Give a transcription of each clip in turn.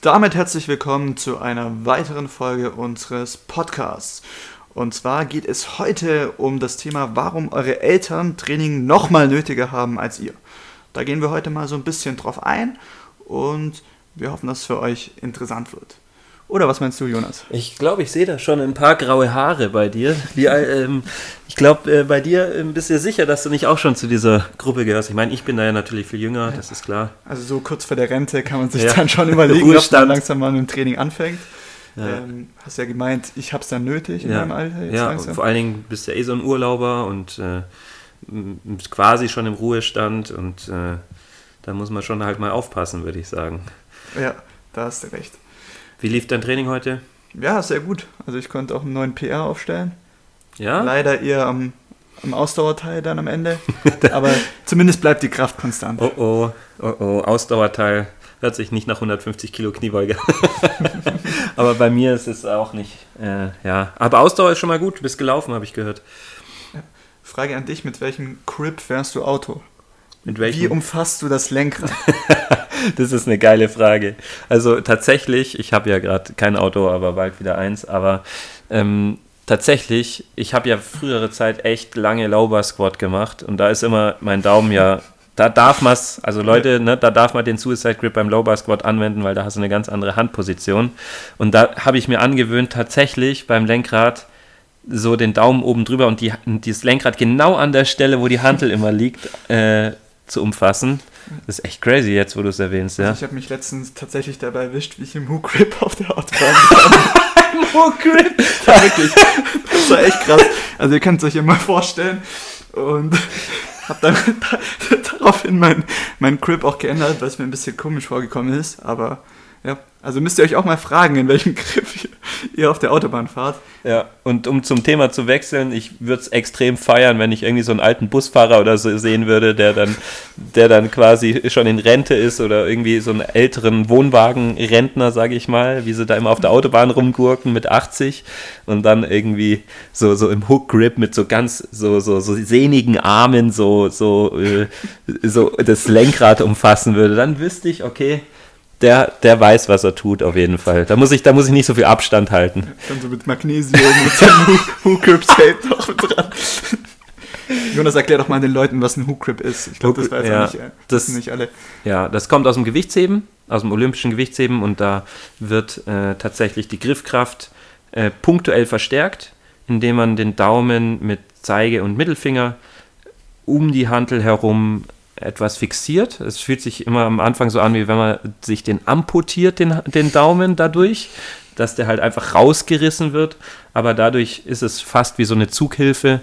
damit herzlich willkommen zu einer weiteren Folge unseres Podcasts. Und zwar geht es heute um das Thema, warum eure Eltern Training nochmal nötiger haben als ihr. Da gehen wir heute mal so ein bisschen drauf ein und wir hoffen, dass es für euch interessant wird. Oder was meinst du, Jonas? Ich glaube, ich sehe da schon ein paar graue Haare bei dir. Wie, ähm, ich glaube, äh, bei dir äh, bist du sicher, dass du nicht auch schon zu dieser Gruppe gehörst. Ich meine, ich bin da ja natürlich viel jünger, das ist klar. Also so kurz vor der Rente kann man sich ja. dann schon überlegen, ob man langsam mal mit dem Training anfängt. Ja. Ähm, hast ja gemeint, ich habe es dann nötig in ja. meinem Alter jetzt Ja, langsam. vor allen Dingen bist du ja eh so ein Urlauber und äh, quasi schon im Ruhestand und äh, da muss man schon halt mal aufpassen, würde ich sagen. Ja, da hast du recht. Wie lief dein Training heute? Ja, sehr gut. Also ich konnte auch einen neuen PR aufstellen. Ja? Leider eher am, am Ausdauerteil dann am Ende. Aber zumindest bleibt die Kraft konstant. Oh oh, oh oh, Ausdauerteil hört sich nicht nach 150 Kilo Kniebeuge. Aber bei mir ist es auch nicht. Äh, ja, aber Ausdauer ist schon mal gut. Du bist gelaufen, habe ich gehört. Frage an dich: Mit welchem Grip fährst du Auto? Mit welchem? Wie umfasst du das Lenkrad? das ist eine geile Frage. Also tatsächlich, ich habe ja gerade kein Auto, aber bald wieder eins, aber ähm, tatsächlich, ich habe ja frühere Zeit echt lange Lauber Squat gemacht und da ist immer mein Daumen ja, da darf man es, also Leute, ne, da darf man den Suicide Grip beim Low Bar Squat anwenden, weil da hast du eine ganz andere Handposition. Und da habe ich mir angewöhnt, tatsächlich beim Lenkrad so den Daumen oben drüber und die, dieses Lenkrad genau an der Stelle, wo die Hantel immer liegt, äh, zu umfassen. Das ist echt crazy jetzt, wo du es erwähnst, ja. Also ich habe mich letztens tatsächlich dabei erwischt, wie ich im Hook Grip auf der Autobahn Im Hook Grip? Ja, wirklich. Das war echt krass. Also ihr könnt es euch ja mal vorstellen. Und habe dann daraufhin mein, mein Grip auch geändert, weil es mir ein bisschen komisch vorgekommen ist. Aber ja, also müsst ihr euch auch mal fragen, in welchem Grip ihr auf der Autobahn fahrt. Ja, und um zum Thema zu wechseln, ich würde es extrem feiern, wenn ich irgendwie so einen alten Busfahrer oder so sehen würde, der dann, der dann quasi schon in Rente ist oder irgendwie so einen älteren Wohnwagenrentner, sage ich mal, wie sie da immer auf der Autobahn rumgurken mit 80 und dann irgendwie so, so im Hook-Grip mit so ganz so, so, so sehnigen Armen so, so, äh, so das Lenkrad umfassen würde. Dann wüsste ich, okay, der, der weiß, was er tut, auf jeden Fall. Da muss ich, da muss ich nicht so viel Abstand halten. Dann so mit Magnesium und seinem Hook-Grip-Tape noch mit dran. Jonas, erklär doch mal den Leuten, was ein Hook-Grip ist. Ich glaube, das weiß ja, nicht, äh, das, nicht alle. Ja, das kommt aus dem Gewichtsheben, aus dem olympischen Gewichtsheben und da wird äh, tatsächlich die Griffkraft äh, punktuell verstärkt, indem man den Daumen mit Zeige und Mittelfinger um die Hantel herum etwas fixiert. Es fühlt sich immer am Anfang so an, wie wenn man sich den amputiert, den, den Daumen dadurch, dass der halt einfach rausgerissen wird. Aber dadurch ist es fast wie so eine Zughilfe,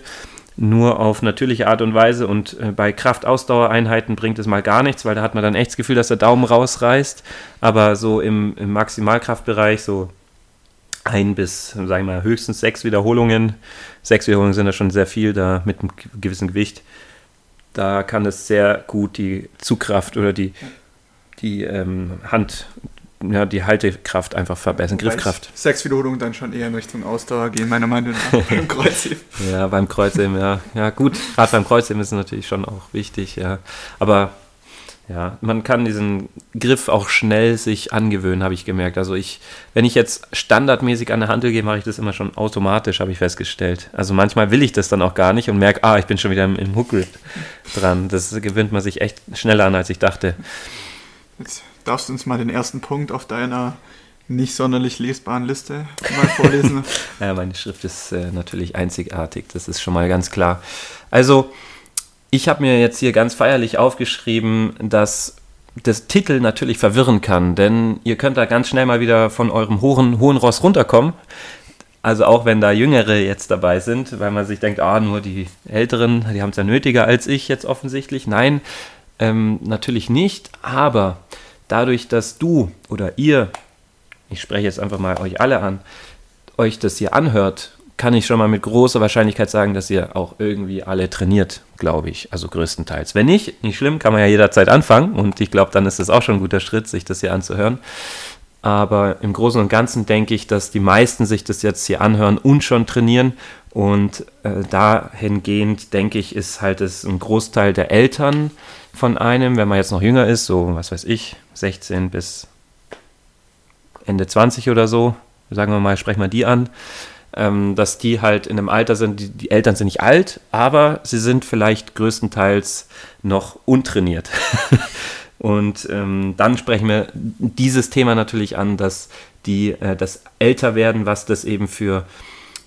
nur auf natürliche Art und Weise. Und äh, bei Kraftausdauereinheiten bringt es mal gar nichts, weil da hat man dann echt das Gefühl, dass der Daumen rausreißt. Aber so im, im Maximalkraftbereich, so ein bis, sagen wir mal, höchstens sechs Wiederholungen. Sechs Wiederholungen sind ja schon sehr viel, da mit einem gewissen Gewicht da kann es sehr gut die Zugkraft oder die, die ähm, Hand, ja, die Haltekraft einfach verbessern, Wobei Griffkraft. Sechs Wiederholungen dann schon eher in Richtung Ausdauer gehen, meiner Meinung nach, beim Kreuzheben. ja, beim Kreuzheben, ja. Ja, gut, gerade beim Kreuzheben ist es natürlich schon auch wichtig, ja. Aber ja, man kann diesen Griff auch schnell sich angewöhnen, habe ich gemerkt. Also ich, wenn ich jetzt standardmäßig an der Handel gehe, mache ich das immer schon automatisch, habe ich festgestellt. Also manchmal will ich das dann auch gar nicht und merke, ah, ich bin schon wieder im, im Grip dran. Das gewöhnt man sich echt schneller an, als ich dachte. Jetzt darfst du uns mal den ersten Punkt auf deiner nicht sonderlich lesbaren Liste mal vorlesen. ja, meine Schrift ist äh, natürlich einzigartig, das ist schon mal ganz klar. Also ich habe mir jetzt hier ganz feierlich aufgeschrieben, dass das Titel natürlich verwirren kann, denn ihr könnt da ganz schnell mal wieder von eurem hohen, hohen Ross runterkommen. Also auch wenn da Jüngere jetzt dabei sind, weil man sich denkt, ah, nur die Älteren, die haben es ja nötiger als ich jetzt offensichtlich. Nein, ähm, natürlich nicht, aber dadurch, dass du oder ihr, ich spreche jetzt einfach mal euch alle an, euch das hier anhört kann ich schon mal mit großer Wahrscheinlichkeit sagen, dass ihr auch irgendwie alle trainiert, glaube ich. Also größtenteils. Wenn nicht, nicht schlimm, kann man ja jederzeit anfangen. Und ich glaube, dann ist es auch schon ein guter Schritt, sich das hier anzuhören. Aber im Großen und Ganzen denke ich, dass die meisten sich das jetzt hier anhören und schon trainieren. Und äh, dahingehend, denke ich, ist halt es ein Großteil der Eltern von einem, wenn man jetzt noch jünger ist, so was weiß ich, 16 bis Ende 20 oder so, sagen wir mal, sprechen wir die an, ähm, dass die halt in einem Alter sind, die, die, Eltern sind nicht alt, aber sie sind vielleicht größtenteils noch untrainiert. Und ähm, dann sprechen wir dieses Thema natürlich an, dass die äh, das werden, was das eben für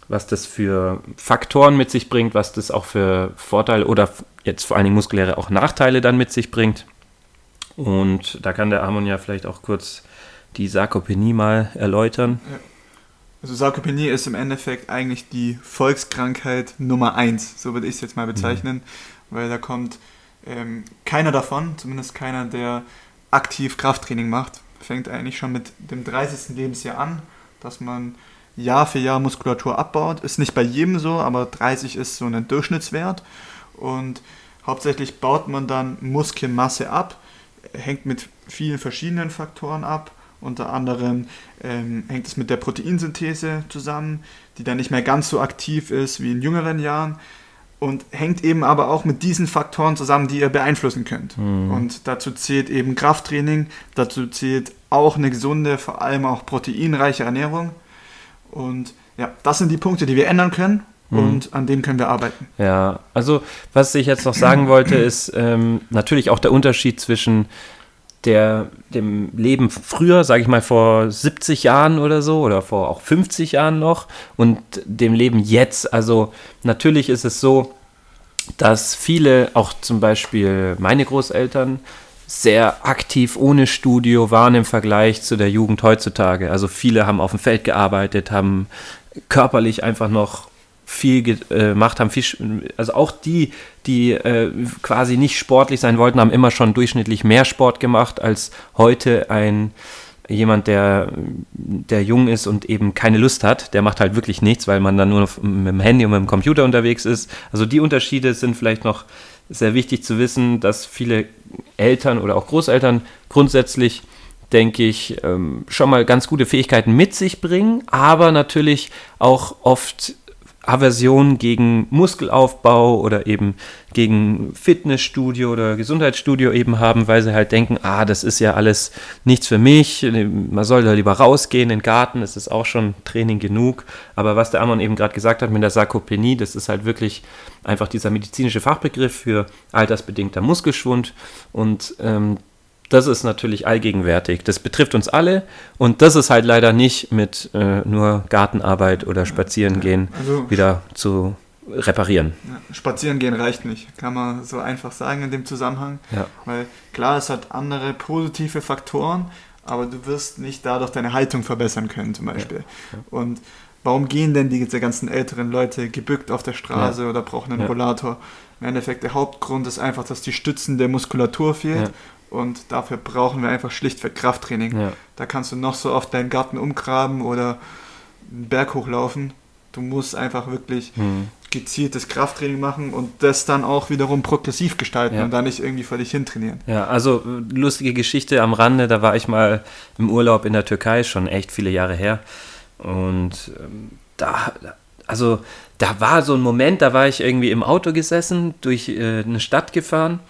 was das für Faktoren mit sich bringt, was das auch für Vorteile oder jetzt vor allen Dingen muskuläre auch Nachteile dann mit sich bringt. Und da kann der Amon ja vielleicht auch kurz die Sarkopenie mal erläutern. Ja. Also Sarkopenie ist im Endeffekt eigentlich die Volkskrankheit Nummer eins, so würde ich es jetzt mal bezeichnen, mhm. weil da kommt ähm, keiner davon, zumindest keiner, der aktiv Krafttraining macht, fängt eigentlich schon mit dem 30. Lebensjahr an, dass man Jahr für Jahr Muskulatur abbaut. Ist nicht bei jedem so, aber 30 ist so ein Durchschnittswert. Und hauptsächlich baut man dann Muskelmasse ab, hängt mit vielen verschiedenen Faktoren ab. Unter anderem ähm, hängt es mit der Proteinsynthese zusammen, die dann nicht mehr ganz so aktiv ist wie in jüngeren Jahren und hängt eben aber auch mit diesen Faktoren zusammen, die ihr beeinflussen könnt. Mhm. Und dazu zählt eben Krafttraining, dazu zählt auch eine gesunde, vor allem auch proteinreiche Ernährung. Und ja, das sind die Punkte, die wir ändern können mhm. und an denen können wir arbeiten. Ja, also was ich jetzt noch sagen wollte, ist ähm, natürlich auch der Unterschied zwischen der, dem Leben früher, sage ich mal vor 70 Jahren oder so oder vor auch 50 Jahren noch und dem Leben jetzt. Also natürlich ist es so, dass viele, auch zum Beispiel meine Großeltern, sehr aktiv ohne Studio waren im Vergleich zu der Jugend heutzutage. Also viele haben auf dem Feld gearbeitet, haben körperlich einfach noch viel gemacht haben, viel, also auch die, die äh, quasi nicht sportlich sein wollten, haben immer schon durchschnittlich mehr Sport gemacht als heute ein jemand, der, der jung ist und eben keine Lust hat, der macht halt wirklich nichts, weil man dann nur mit dem Handy und mit dem Computer unterwegs ist. Also die Unterschiede sind vielleicht noch sehr wichtig zu wissen, dass viele Eltern oder auch Großeltern grundsätzlich denke ich, ähm, schon mal ganz gute Fähigkeiten mit sich bringen, aber natürlich auch oft Aversion gegen Muskelaufbau oder eben gegen Fitnessstudio oder Gesundheitsstudio eben haben, weil sie halt denken, ah, das ist ja alles nichts für mich, man soll da lieber rausgehen in den Garten, es ist auch schon Training genug. Aber was der Amon eben gerade gesagt hat mit der Sarkopenie, das ist halt wirklich einfach dieser medizinische Fachbegriff für altersbedingter Muskelschwund und ähm, das ist natürlich allgegenwärtig. Das betrifft uns alle und das ist halt leider nicht mit äh, nur Gartenarbeit oder Spazierengehen also, wieder zu reparieren. Ja, spazieren gehen reicht nicht, kann man so einfach sagen in dem Zusammenhang. Ja. Weil klar, es hat andere positive Faktoren, aber du wirst nicht dadurch deine Haltung verbessern können zum Beispiel. Ja. Und warum gehen denn diese ganzen älteren Leute gebückt auf der Straße oder brauchen einen Rollator? Im Endeffekt der Hauptgrund ist einfach, dass die Stützen der Muskulatur fehlt und dafür brauchen wir einfach schlichtweg Krafttraining. Ja. Da kannst du noch so oft deinen Garten umgraben oder einen Berg hochlaufen. Du musst einfach wirklich mhm. gezieltes Krafttraining machen und das dann auch wiederum progressiv gestalten ja. und da nicht irgendwie völlig hintrainieren. Ja, also lustige Geschichte am Rande, da war ich mal im Urlaub in der Türkei, schon echt viele Jahre her. Und ähm, da, also da war so ein Moment, da war ich irgendwie im Auto gesessen, durch äh, eine Stadt gefahren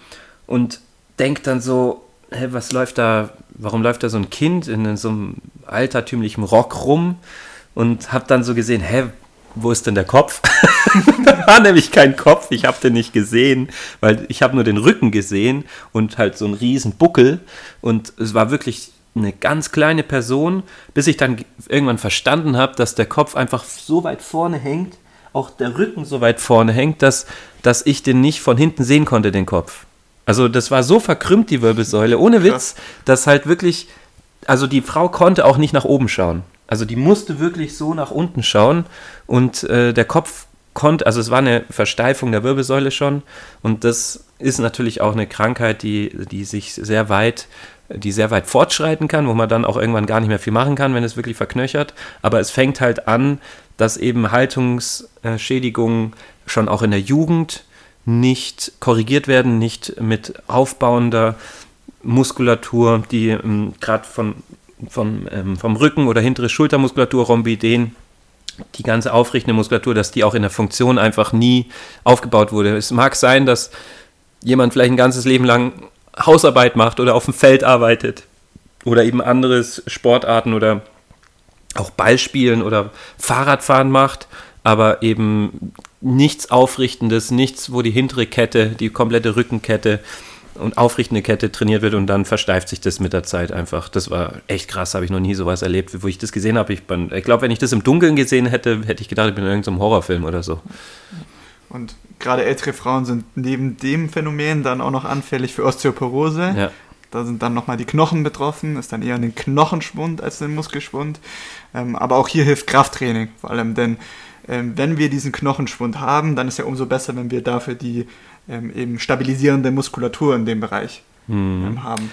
und denke dann so, hä, was läuft da, warum läuft da so ein Kind in so einem altertümlichen Rock rum? Und habe dann so gesehen, hä, wo ist denn der Kopf? da war nämlich kein Kopf, ich habe den nicht gesehen, weil ich habe nur den Rücken gesehen und halt so einen riesen Buckel und es war wirklich eine ganz kleine Person, bis ich dann irgendwann verstanden habe, dass der Kopf einfach so weit vorne hängt, auch der Rücken so weit vorne hängt, dass, dass ich den nicht von hinten sehen konnte, den Kopf. Also das war so verkrümmt, die Wirbelsäule, ohne Witz, dass halt wirklich, also die Frau konnte auch nicht nach oben schauen. Also die musste wirklich so nach unten schauen und äh, der Kopf konnte, also es war eine Versteifung der Wirbelsäule schon und das ist natürlich auch eine Krankheit, die, die sich sehr weit, die sehr weit fortschreiten kann, wo man dann auch irgendwann gar nicht mehr viel machen kann, wenn es wirklich verknöchert. Aber es fängt halt an, dass eben Haltungsschädigungen schon auch in der Jugend nicht korrigiert werden, nicht mit aufbauender Muskulatur, die ähm, gerade von, von ähm, vom Rücken oder hintere Schultermuskulatur, Rhombideen, die ganze aufrichtende Muskulatur, dass die auch in der Funktion einfach nie aufgebaut wurde. Es mag sein, dass jemand vielleicht ein ganzes Leben lang Hausarbeit macht oder auf dem Feld arbeitet oder eben andere Sportarten oder auch Ballspielen oder Fahrradfahren macht, aber eben nichts Aufrichtendes, nichts, wo die hintere Kette, die komplette Rückenkette und aufrichtende Kette trainiert wird und dann versteift sich das mit der Zeit einfach. Das war echt krass, habe ich noch nie sowas erlebt, wo ich das gesehen habe. Ich, ich glaube, wenn ich das im Dunkeln gesehen hätte, hätte ich gedacht, ich bin in irgendeinem Horrorfilm oder so. Und gerade ältere Frauen sind neben dem Phänomen dann auch noch anfällig für Osteoporose. Ja. Da sind dann nochmal die Knochen betroffen, ist dann eher ein Knochenschwund als ein Muskelschwund. Ähm, aber auch hier hilft Krafttraining vor allem, denn wenn wir diesen Knochenschwund haben, dann ist ja umso besser, wenn wir dafür die ähm, eben stabilisierende Muskulatur in dem Bereich mhm. ähm, haben.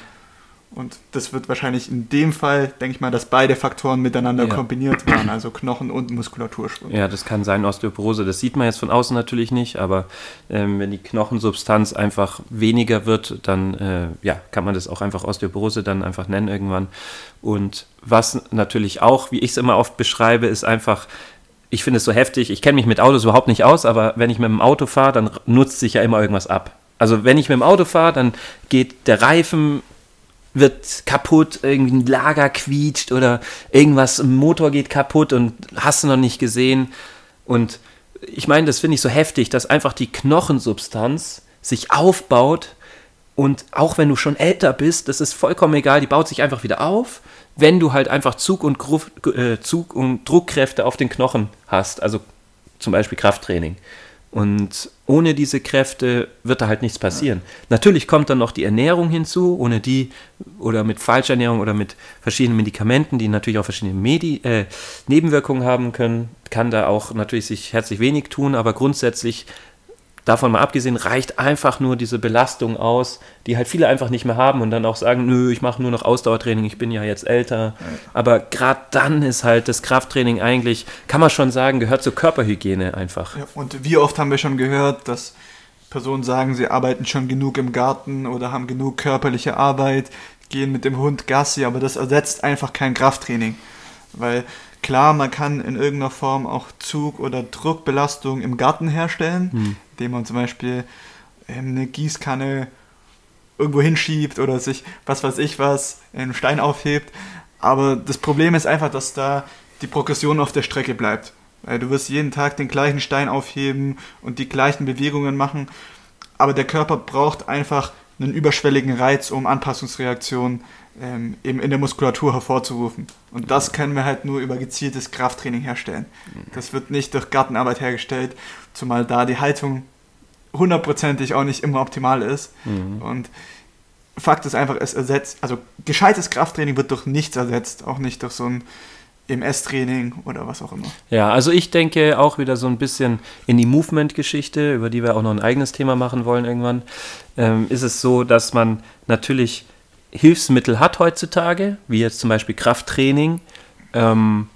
Und das wird wahrscheinlich in dem Fall, denke ich mal, dass beide Faktoren miteinander ja. kombiniert waren, also Knochen- und Muskulaturschwund. Ja, das kann sein, Osteoporose. Das sieht man jetzt von außen natürlich nicht, aber ähm, wenn die Knochensubstanz einfach weniger wird, dann äh, ja, kann man das auch einfach Osteoporose dann einfach nennen irgendwann. Und was natürlich auch, wie ich es immer oft beschreibe, ist einfach ich finde es so heftig, ich kenne mich mit Autos überhaupt nicht aus, aber wenn ich mit dem Auto fahre, dann nutzt sich ja immer irgendwas ab. Also wenn ich mit dem Auto fahre, dann geht der Reifen wird kaputt, irgendwie ein Lager quietscht oder irgendwas im Motor geht kaputt und hast du noch nicht gesehen. Und ich meine, das finde ich so heftig, dass einfach die Knochensubstanz sich aufbaut und auch wenn du schon älter bist, das ist vollkommen egal, die baut sich einfach wieder auf wenn du halt einfach Zug und, Gruf, äh, Zug und Druckkräfte auf den Knochen hast, also zum Beispiel Krafttraining. Und ohne diese Kräfte wird da halt nichts passieren. Natürlich kommt dann noch die Ernährung hinzu, ohne die oder mit Falschernährung oder mit verschiedenen Medikamenten, die natürlich auch verschiedene Medi äh, Nebenwirkungen haben können, kann da auch natürlich sich herzlich wenig tun, aber grundsätzlich davon mal abgesehen, reicht einfach nur diese Belastung aus, die halt viele einfach nicht mehr haben und dann auch sagen, nö, ich mache nur noch Ausdauertraining, ich bin ja jetzt älter. Aber gerade dann ist halt das Krafttraining eigentlich, kann man schon sagen, gehört zur Körperhygiene einfach. Ja, und wie oft haben wir schon gehört, dass Personen sagen, sie arbeiten schon genug im Garten oder haben genug körperliche Arbeit, gehen mit dem Hund Gassi, aber das ersetzt einfach kein Krafttraining. Weil klar, man kann in irgendeiner Form auch Zug- oder Druckbelastung im Garten herstellen, hm indem man zum Beispiel ähm, eine Gießkanne irgendwo hinschiebt oder sich, was weiß ich was, einen Stein aufhebt. Aber das Problem ist einfach, dass da die Progression auf der Strecke bleibt. Weil du wirst jeden Tag den gleichen Stein aufheben und die gleichen Bewegungen machen. Aber der Körper braucht einfach einen überschwelligen Reiz, um Anpassungsreaktionen ähm, eben in der Muskulatur hervorzurufen. Und das können wir halt nur über gezieltes Krafttraining herstellen. Das wird nicht durch Gartenarbeit hergestellt, zumal da die Haltung hundertprozentig auch nicht immer optimal ist. Mhm. Und Fakt ist einfach, es ersetzt, also gescheites Krafttraining wird durch nichts ersetzt, auch nicht durch so ein MS-Training oder was auch immer. Ja, also ich denke auch wieder so ein bisschen in die Movement-Geschichte, über die wir auch noch ein eigenes Thema machen wollen irgendwann, ähm, ist es so, dass man natürlich Hilfsmittel hat heutzutage, wie jetzt zum Beispiel Krafttraining, ähm,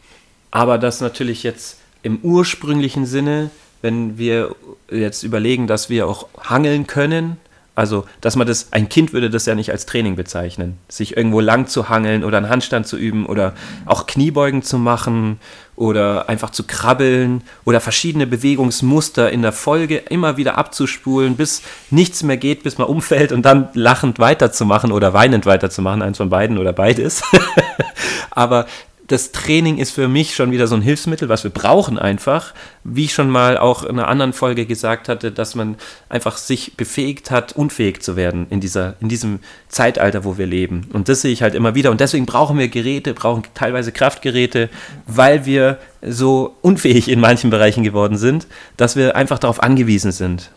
aber das natürlich jetzt im ursprünglichen Sinne, wenn wir jetzt überlegen, dass wir auch hangeln können, also, dass man das, ein Kind würde das ja nicht als Training bezeichnen. Sich irgendwo lang zu hangeln oder einen Handstand zu üben oder auch Kniebeugen zu machen oder einfach zu krabbeln oder verschiedene Bewegungsmuster in der Folge immer wieder abzuspulen, bis nichts mehr geht, bis man umfällt und dann lachend weiterzumachen oder weinend weiterzumachen, eins von beiden oder beides. Aber das Training ist für mich schon wieder so ein Hilfsmittel, was wir brauchen einfach. Wie ich schon mal auch in einer anderen Folge gesagt hatte, dass man einfach sich befähigt hat, unfähig zu werden in, dieser, in diesem Zeitalter, wo wir leben. Und das sehe ich halt immer wieder. Und deswegen brauchen wir Geräte, brauchen teilweise Kraftgeräte, weil wir so unfähig in manchen Bereichen geworden sind, dass wir einfach darauf angewiesen sind.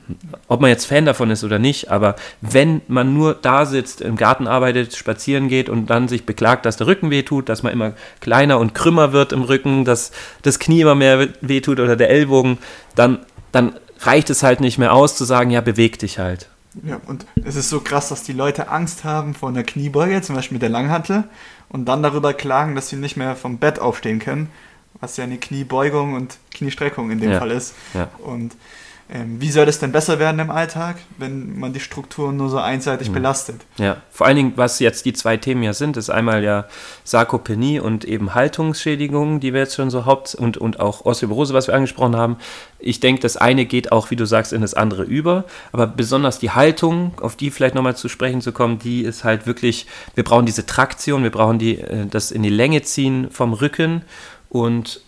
Ob man jetzt Fan davon ist oder nicht, aber wenn man nur da sitzt, im Garten arbeitet, spazieren geht und dann sich beklagt, dass der Rücken wehtut, dass man immer kleiner und krümmer wird im Rücken, dass das Knie immer mehr wehtut oder der Ellbogen, dann, dann reicht es halt nicht mehr aus zu sagen, ja, beweg dich halt. Ja, und es ist so krass, dass die Leute Angst haben vor einer Kniebeuge, zum Beispiel mit der Langhantel, und dann darüber klagen, dass sie nicht mehr vom Bett aufstehen können was ja eine Kniebeugung und Kniestreckung in dem ja. Fall ist. Ja. Und wie soll es denn besser werden im Alltag, wenn man die Strukturen nur so einseitig mhm. belastet? Ja, vor allen Dingen, was jetzt die zwei Themen ja sind, ist einmal ja Sarkopenie und eben Haltungsschädigungen, die wir jetzt schon so haupt- und, und auch Osteoporose, was wir angesprochen haben. Ich denke, das eine geht auch, wie du sagst, in das andere über, aber besonders die Haltung, auf die vielleicht nochmal zu sprechen zu kommen, die ist halt wirklich, wir brauchen diese Traktion, wir brauchen die, äh, das in die Länge ziehen vom Rücken und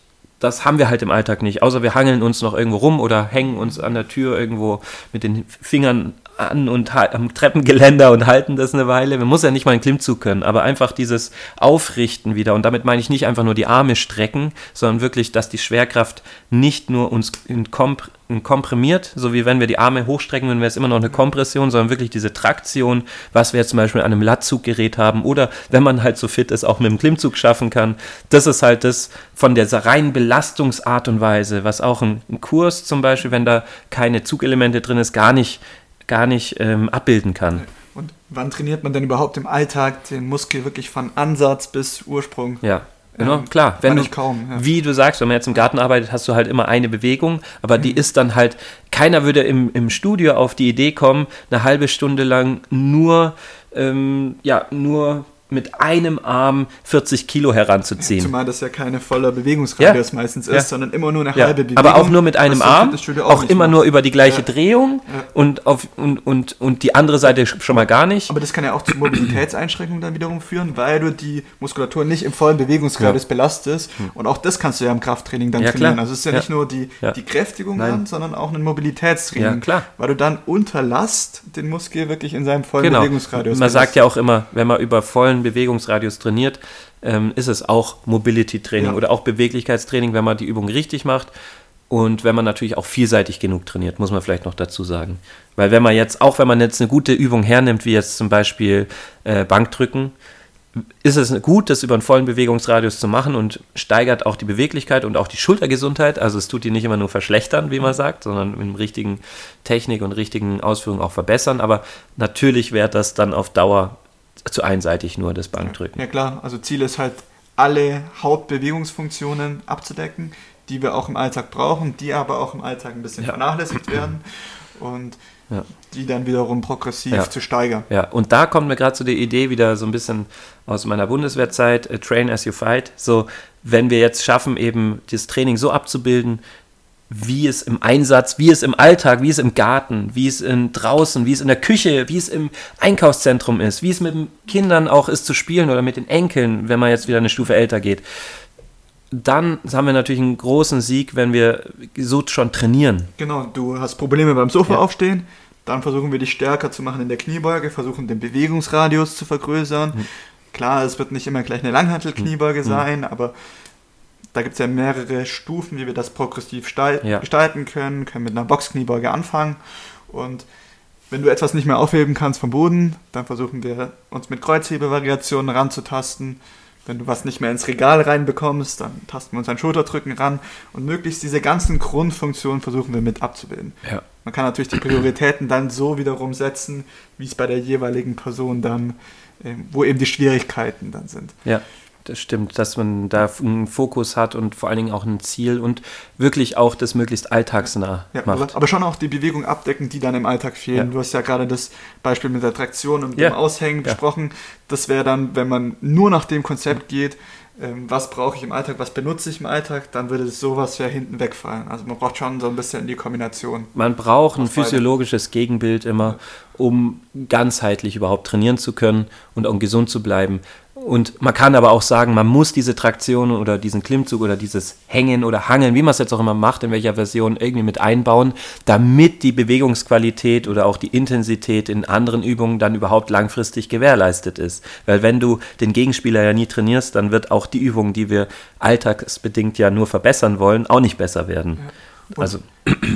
das haben wir halt im Alltag nicht, außer wir hangeln uns noch irgendwo rum oder hängen uns an der Tür irgendwo mit den Fingern an und am Treppengeländer und halten das eine Weile. Man muss ja nicht mal einen Klimmzug können, aber einfach dieses Aufrichten wieder. Und damit meine ich nicht einfach nur die Arme strecken, sondern wirklich, dass die Schwerkraft nicht nur uns Komp komprimiert, so wie wenn wir die Arme hochstrecken, dann wäre es immer noch eine Kompression, sondern wirklich diese Traktion, was wir jetzt zum Beispiel an einem Latzuggerät haben oder wenn man halt so fit ist, auch mit dem Klimmzug schaffen kann. Das ist halt das von der reinen Belastungsart und Weise, was auch ein Kurs zum Beispiel, wenn da keine Zugelemente drin ist, gar nicht gar nicht ähm, abbilden kann. Und wann trainiert man denn überhaupt im Alltag den Muskel wirklich von Ansatz bis Ursprung? Ja. Genau, ähm, klar. Wenn du, kaum, ja. wie du sagst, wenn man jetzt im Garten arbeitet, hast du halt immer eine Bewegung, aber mhm. die ist dann halt, keiner würde im, im Studio auf die Idee kommen, eine halbe Stunde lang nur, ähm, ja, nur mit einem Arm 40 Kilo heranzuziehen. Zumal das ja keine voller Bewegungsradius ja. meistens ist, ja. sondern immer nur eine ja. halbe Bewegung. Aber auch nur mit einem Arm, auch, auch immer macht. nur über die gleiche Drehung Und, auf, und, und, und die andere Seite schon mal gar nicht. Aber das kann ja auch zu Mobilitätseinschränkungen dann wiederum führen, weil du die Muskulatur nicht im vollen Bewegungsradius belastest. Hm. Und auch das kannst du ja im Krafttraining dann trainieren. Klar. Also es ist ja, nicht nur die, die Kräftigung dann, sondern auch ein Mobilitätstraining. klar. Weil du dann unter Last den Muskel wirklich in seinem vollen genau. Bewegungsradius Man sagt ja auch immer, wenn man über vollen Bewegungsradius trainiert, ähm, ist es auch Mobility-Training ja. oder auch Beweglichkeitstraining, wenn man die Übung richtig macht. Und wenn man natürlich auch vielseitig genug trainiert, muss man vielleicht noch dazu sagen. Weil wenn man jetzt, auch wenn man jetzt eine gute Übung hernimmt, wie jetzt zum Beispiel äh, Bankdrücken, ist es gut, das über einen vollen Bewegungsradius zu machen und steigert auch die Beweglichkeit und auch die Schultergesundheit. Also es tut die nicht immer nur verschlechtern, wie man sagt, sondern mit richtigen Technik und richtigen Ausführungen auch verbessern. Aber natürlich wäre das dann auf Dauer zu einseitig nur das Bankdrücken. Ja klar, also Ziel ist halt, alle Hauptbewegungsfunktionen abzudecken, die wir auch im Alltag brauchen, die aber auch im Alltag ein bisschen ja. vernachlässigt werden und ja. die dann wiederum progressiv ja. zu steigern. Ja, und da kommt mir gerade so die Idee wieder so ein bisschen aus meiner Bundeswehrzeit, uh, Train as you fight, so wenn wir jetzt schaffen, eben das Training so abzubilden, wie es im Einsatz, wie es im Alltag, wie es im Garten, wie es in draußen, wie es in der Küche, wie es im Einkaufszentrum ist, wie es mit den Kindern auch ist zu spielen oder mit den Enkeln, wenn man jetzt wieder eine Stufe älter geht. Dann haben wir natürlich einen großen Sieg, wenn wir so schon trainieren. Genau, du hast Probleme beim Sofa ja. aufstehen, dann versuchen wir dich stärker zu machen in der Kniebeuge, versuchen den Bewegungsradius zu vergrößern. Mhm. Klar, es wird nicht immer gleich eine Langhantel-Kniebeuge mhm. sein, aber da gibt es ja mehrere Stufen, wie wir das progressiv ja. gestalten können. Können mit einer Boxkniebeuge anfangen. Und wenn du etwas nicht mehr aufheben kannst vom Boden, dann versuchen wir uns mit Kreuzhebevariationen ranzutasten. Wenn du was nicht mehr ins Regal reinbekommst, dann tasten wir uns ein Schulterdrücken ran und möglichst diese ganzen Grundfunktionen versuchen wir mit abzubilden. Ja. Man kann natürlich die Prioritäten dann so wiederum setzen, wie es bei der jeweiligen Person dann, äh, wo eben die Schwierigkeiten dann sind. Ja das stimmt, dass man da einen Fokus hat und vor allen Dingen auch ein Ziel und wirklich auch das möglichst alltagsnah ja, macht. Aber schon auch die Bewegung abdecken, die dann im Alltag fehlen. Ja. Du hast ja gerade das Beispiel mit der Traktion und ja. dem Aushängen besprochen. Das wäre dann, wenn man nur nach dem Konzept geht, ähm, was brauche ich im Alltag, was benutze ich im Alltag, dann würde sowas ja hinten wegfallen. Also man braucht schon so ein bisschen die Kombination. Man braucht ein physiologisches. Gegenbild immer, um ganzheitlich überhaupt trainieren zu können und auch gesund zu bleiben. Und man kann aber auch sagen, man muss diese Traktion oder diesen Klimmzug oder dieses Hängen oder Hangeln, wie man es jetzt auch immer macht, in welcher Version irgendwie mit einbauen, damit die Bewegungsqualität oder auch die Intensität in anderen Übungen dann überhaupt langfristig gewährleistet ist. Weil wenn du den Gegenspieler ja nie trainierst, dann wird auch die Übung, die wir alltagsbedingt ja nur verbessern wollen, auch nicht besser werden. Ja. Also,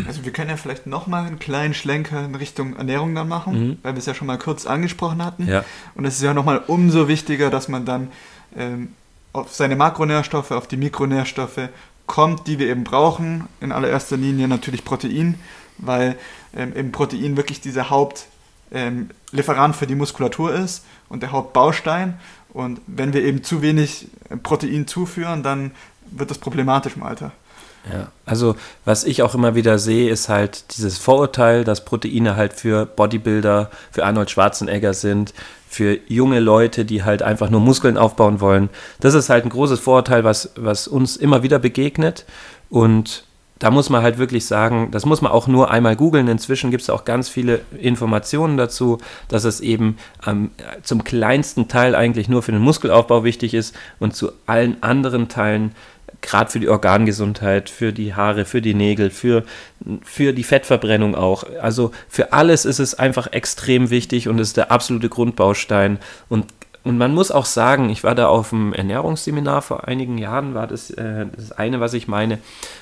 also wir können ja vielleicht nochmal einen kleinen Schlenker in Richtung Ernährung dann machen, mhm. weil wir es ja schon mal kurz angesprochen hatten. Ja. Und es ist ja nochmal umso wichtiger, dass man dann ähm, auf seine Makronährstoffe, auf die Mikronährstoffe kommt, die wir eben brauchen. In allererster Linie natürlich Protein, weil ähm, eben Protein wirklich dieser Hauptlieferant ähm, für die Muskulatur ist und der Hauptbaustein. Und wenn wir eben zu wenig Protein zuführen, dann wird das problematisch im Alter. Ja, also was ich auch immer wieder sehe, ist halt dieses Vorurteil, dass Proteine halt für Bodybuilder, für Arnold Schwarzenegger sind, für junge Leute, die halt einfach nur Muskeln aufbauen wollen. Das ist halt ein großes Vorurteil, was, was uns immer wieder begegnet. Und da muss man halt wirklich sagen, das muss man auch nur einmal googeln. Inzwischen gibt es auch ganz viele Informationen dazu, dass es eben ähm, zum kleinsten Teil eigentlich nur für den Muskelaufbau wichtig ist und zu allen anderen Teilen gerade für die Organgesundheit, für die Haare, für die Nägel, für, für die Fettverbrennung auch. Also für alles ist es einfach extrem wichtig und ist der absolute Grundbaustein. Und, und man muss auch sagen, ich war da auf einem Ernährungsseminar vor einigen Jahren, war das äh, das eine, was ich meine,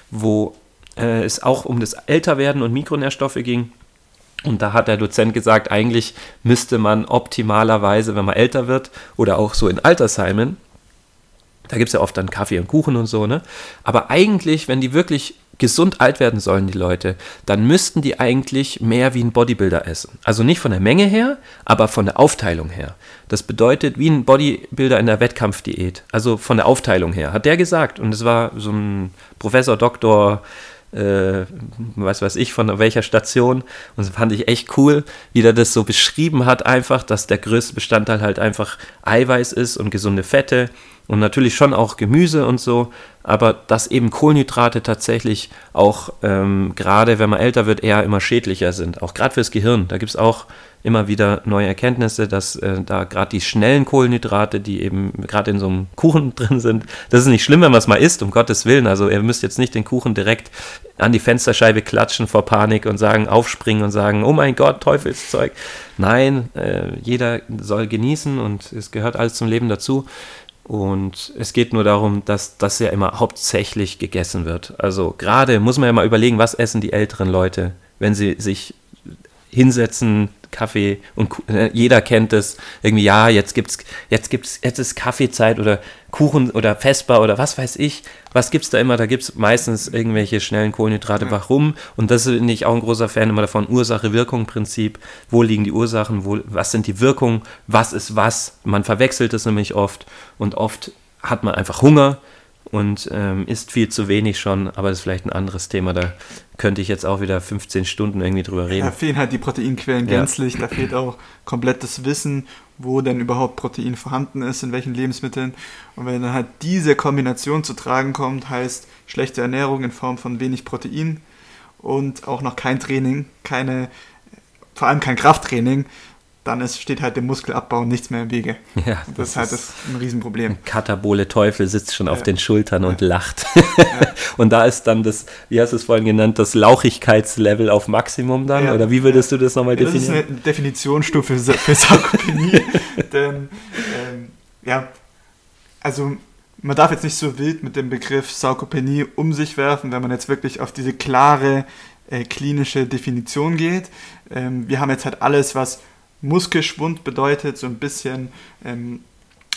wo äh, es auch um das Älterwerden und Mikronährstoffe ging. Und da hat der Dozent gesagt, eigentlich müsste man optimalerweise, wenn man älter wird oder auch so in Altersheimen, da gibt es ja oft dann Kaffee und Kuchen und so, ne? Aber eigentlich, wenn die wirklich gesund alt werden sollen, die Leute, dann müssten die eigentlich mehr wie ein Bodybuilder essen. Also nicht von der Menge her, aber von der Aufteilung her. Das bedeutet wie ein Bodybuilder in der Wettkampfdiät. Also von der Aufteilung her, hat der gesagt. Und es war so ein Professor, Doktor, äh, was weiß ich, von welcher Station. Und das fand ich echt cool, wie der das so beschrieben hat, einfach, dass der größte Bestandteil halt einfach Eiweiß ist und gesunde Fette und natürlich schon auch Gemüse und so, aber dass eben Kohlenhydrate tatsächlich auch ähm, gerade, wenn man älter wird, eher immer schädlicher sind, auch gerade fürs Gehirn. Da gibt es auch immer wieder neue Erkenntnisse, dass äh, da gerade die schnellen Kohlenhydrate, die eben gerade in so einem Kuchen drin sind, das ist nicht schlimm, wenn man es mal isst, um Gottes Willen. Also ihr müsst jetzt nicht den Kuchen direkt an die Fensterscheibe klatschen vor Panik und sagen, aufspringen und sagen, oh mein Gott, Teufelszeug. Nein, äh, jeder soll genießen und es gehört alles zum Leben dazu. Und es geht nur darum, dass das ja immer hauptsächlich gegessen wird. Also gerade muss man ja mal überlegen, was essen die älteren Leute, wenn sie sich hinsetzen, Kaffee und äh, jeder kennt es. Irgendwie, ja, jetzt gibt's, jetzt gibt's, jetzt ist Kaffeezeit oder Kuchen oder Vesper oder was weiß ich. Was gibt's da immer? Da gibt's meistens irgendwelche schnellen Kohlenhydrate. Ja. Warum? Und das bin ich auch ein großer Fan immer davon. Ursache-Wirkung-Prinzip. Wo liegen die Ursachen? Wo, was sind die Wirkungen? Was ist was? Man verwechselt es nämlich oft und oft hat man einfach Hunger und ähm, isst viel zu wenig schon, aber das ist vielleicht ein anderes Thema. Da könnte ich jetzt auch wieder 15 Stunden irgendwie drüber reden. Da fehlen halt die Proteinquellen ja. gänzlich, da fehlt auch komplett das Wissen, wo denn überhaupt Protein vorhanden ist, in welchen Lebensmitteln. Und wenn dann halt diese Kombination zu tragen kommt, heißt schlechte Ernährung in Form von wenig Protein und auch noch kein Training, keine, vor allem kein Krafttraining, dann ist, steht halt dem Muskelabbau nichts mehr im Wege. Ja, das, das ist halt das ein Riesenproblem. Ein katabole Teufel sitzt schon ja. auf den Schultern ja. und lacht. Ja. und da ist dann das, wie hast du es vorhin genannt, das Lauchigkeitslevel auf Maximum dann? Oder wie würdest du das nochmal definieren? Das ist eine Definitionsstufe für Sarkopenie. Denn, ähm, ja, also man darf jetzt nicht so wild mit dem Begriff Sarkopenie um sich werfen, wenn man jetzt wirklich auf diese klare äh, klinische Definition geht. Ähm, wir haben jetzt halt alles, was Muskelschwund bedeutet, so ein bisschen ähm,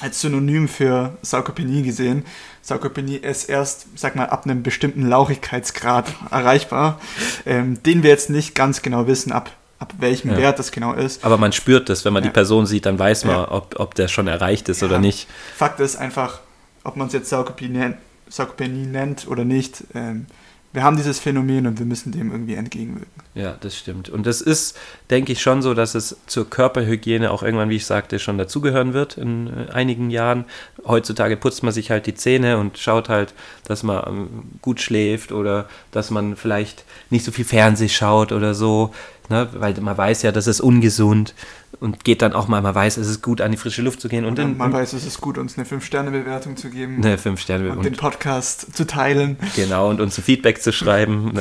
als Synonym für Sarkopenie gesehen. Sarkopenie ist erst, sag mal, ab einem bestimmten Lauchigkeitsgrad erreichbar, ähm, den wir jetzt nicht ganz genau wissen, ab, ab welchem ja. Wert das genau ist. Aber man spürt das, wenn man ja. die Person sieht, dann weiß man, ja. ob, ob der schon erreicht ist oder nicht. Fakt ist einfach, ob man es jetzt Sarkopenie, Sarkopenie nennt oder nicht, ähm, wir haben dieses Phänomen und wir müssen dem irgendwie entgegenwirken. Ja, das stimmt. Und das ist, denke ich, schon so, dass es zur Körperhygiene auch irgendwann, wie ich sagte, schon dazugehören wird in äh, einigen Jahren. Heutzutage putzt man sich halt die Zähne und schaut halt, dass man ähm, gut schläft oder dass man vielleicht nicht so viel Fernseh schaut oder so. Ne? Weil man weiß ja, das ist ungesund und geht dann auch mal, man weiß, es ist gut, an die frische Luft zu gehen. Und in, man weiß, es ist gut, uns eine 5-Sterne-Bewertung zu geben. Eine 5-Sterne-Bewertung. Und den Podcast zu teilen. Genau, und uns Feedback zu schreiben.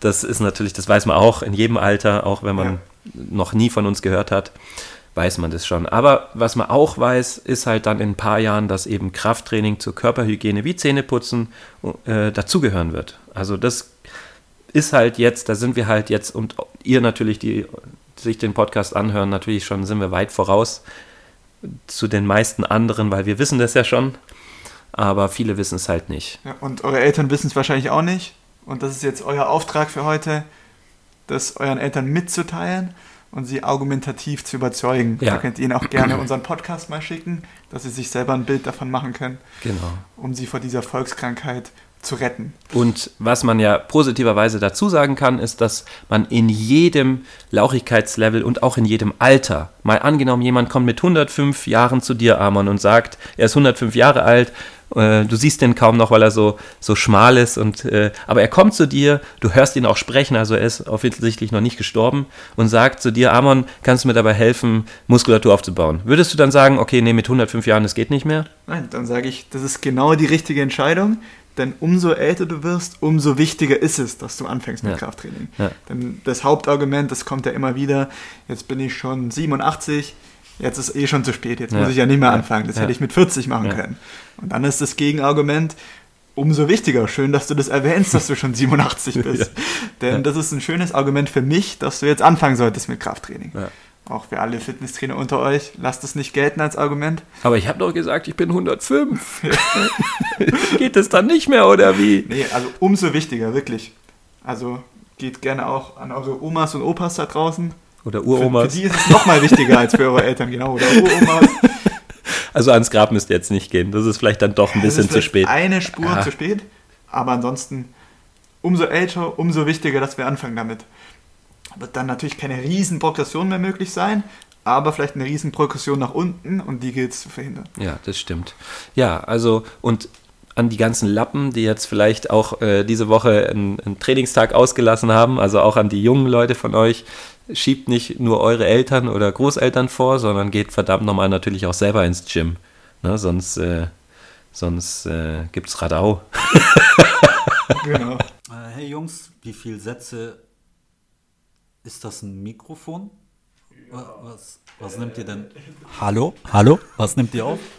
Das ist natürlich, das weiß man auch in jedem Alter, auch wenn man ja. noch nie von uns gehört hat, weiß man das schon. Aber was man auch weiß, ist halt dann in ein paar Jahren, dass eben Krafttraining zur Körperhygiene wie Zähneputzen äh, dazugehören wird. Also das ist halt jetzt, da sind wir halt jetzt und ihr natürlich, die sich den Podcast anhören, natürlich schon sind wir weit voraus zu den meisten anderen, weil wir wissen das ja schon, aber viele wissen es halt nicht. Ja, und eure Eltern wissen es wahrscheinlich auch nicht. Und das ist jetzt euer Auftrag für heute, das euren Eltern mitzuteilen und sie argumentativ zu überzeugen. Ja. Da könnt ihr ihnen auch gerne unseren Podcast mal schicken, dass sie sich selber ein Bild davon machen können. Genau. Um sie vor dieser Volkskrankheit zu retten. Und was man ja positiverweise dazu sagen kann, ist, dass man in jedem Lauchigkeitslevel und auch in jedem Alter, mal angenommen, jemand kommt mit 105 Jahren zu dir, Amon, und sagt, er ist 105 Jahre alt, äh, du siehst den kaum noch, weil er so, so schmal ist, und, äh, aber er kommt zu dir, du hörst ihn auch sprechen, also er ist offensichtlich noch nicht gestorben, und sagt zu dir, Amon, kannst du mir dabei helfen, Muskulatur aufzubauen? Würdest du dann sagen, okay, nee, mit 105 Jahren, das geht nicht mehr? Nein, dann sage ich, das ist genau die richtige Entscheidung. Denn umso älter du wirst, umso wichtiger ist es, dass du anfängst mit Ja. Krafttraining. Ja. Denn das Hauptargument, das kommt ja immer wieder, jetzt bin ich schon 87, jetzt ist eh schon zu spät, jetzt Ja. muss ich ja nicht mehr anfangen, das hätte ich mit 40 machen können. Und dann ist das Gegenargument, umso wichtiger, schön, dass du das erwähnst, dass du schon 87 bist. Denn das ist ein schönes Argument für mich, dass du jetzt anfangen solltest mit Krafttraining. Auch für alle Fitnesstrainer unter euch, lasst es nicht gelten als Argument. Aber ich habe doch gesagt, ich bin 105. geht es dann nicht mehr, oder wie? Nee, also umso wichtiger, wirklich. Also geht gerne auch an eure Omas und Opas da draußen. Oder Für, für Uromas. die ist es nochmal wichtiger als für eure Eltern, genau. Oder Uromas. Also ans Grab müsst ihr jetzt nicht gehen. Das ist vielleicht dann doch ein Das bisschen zu spät. Eine Spur Ja. zu spät. Aber ansonsten, umso älter, umso wichtiger, dass wir anfangen damit. Wird dann natürlich keine riesen Progression mehr möglich sein, aber vielleicht eine riesen Progression nach unten und die gilt es zu verhindern. Ja, das stimmt. Ja, also und an die ganzen Lappen, die jetzt vielleicht auch äh, diese Woche einen, einen Trainingstag ausgelassen haben, also auch an die jungen Leute von euch, schiebt nicht nur eure Eltern oder Großeltern vor, sondern geht verdammt nochmal natürlich auch selber ins Gym. Ne, sonst äh, sonst äh, gibt's Radau. Genau. Äh, hey Jungs, wie viele Sätze ist das ein Mikrofon? Wa- Was, was nimmt ihr denn? Hallo? Hallo? Was nimmt ihr auf?